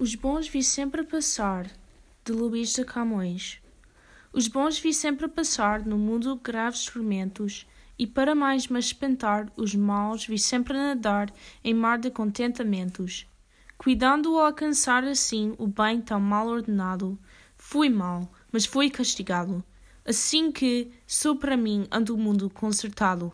Os bons vi sempre passar, de Luís de Camões. Os bons vi sempre passar no mundo graves tormentos, e para mais me espantar, os maus vi sempre nadar em mar de contentamentos. Cuidando ao alcançar assim o bem tão mal ordenado, fui mal, mas fui castigado. Assim que, sou para mim, ando o mundo consertado.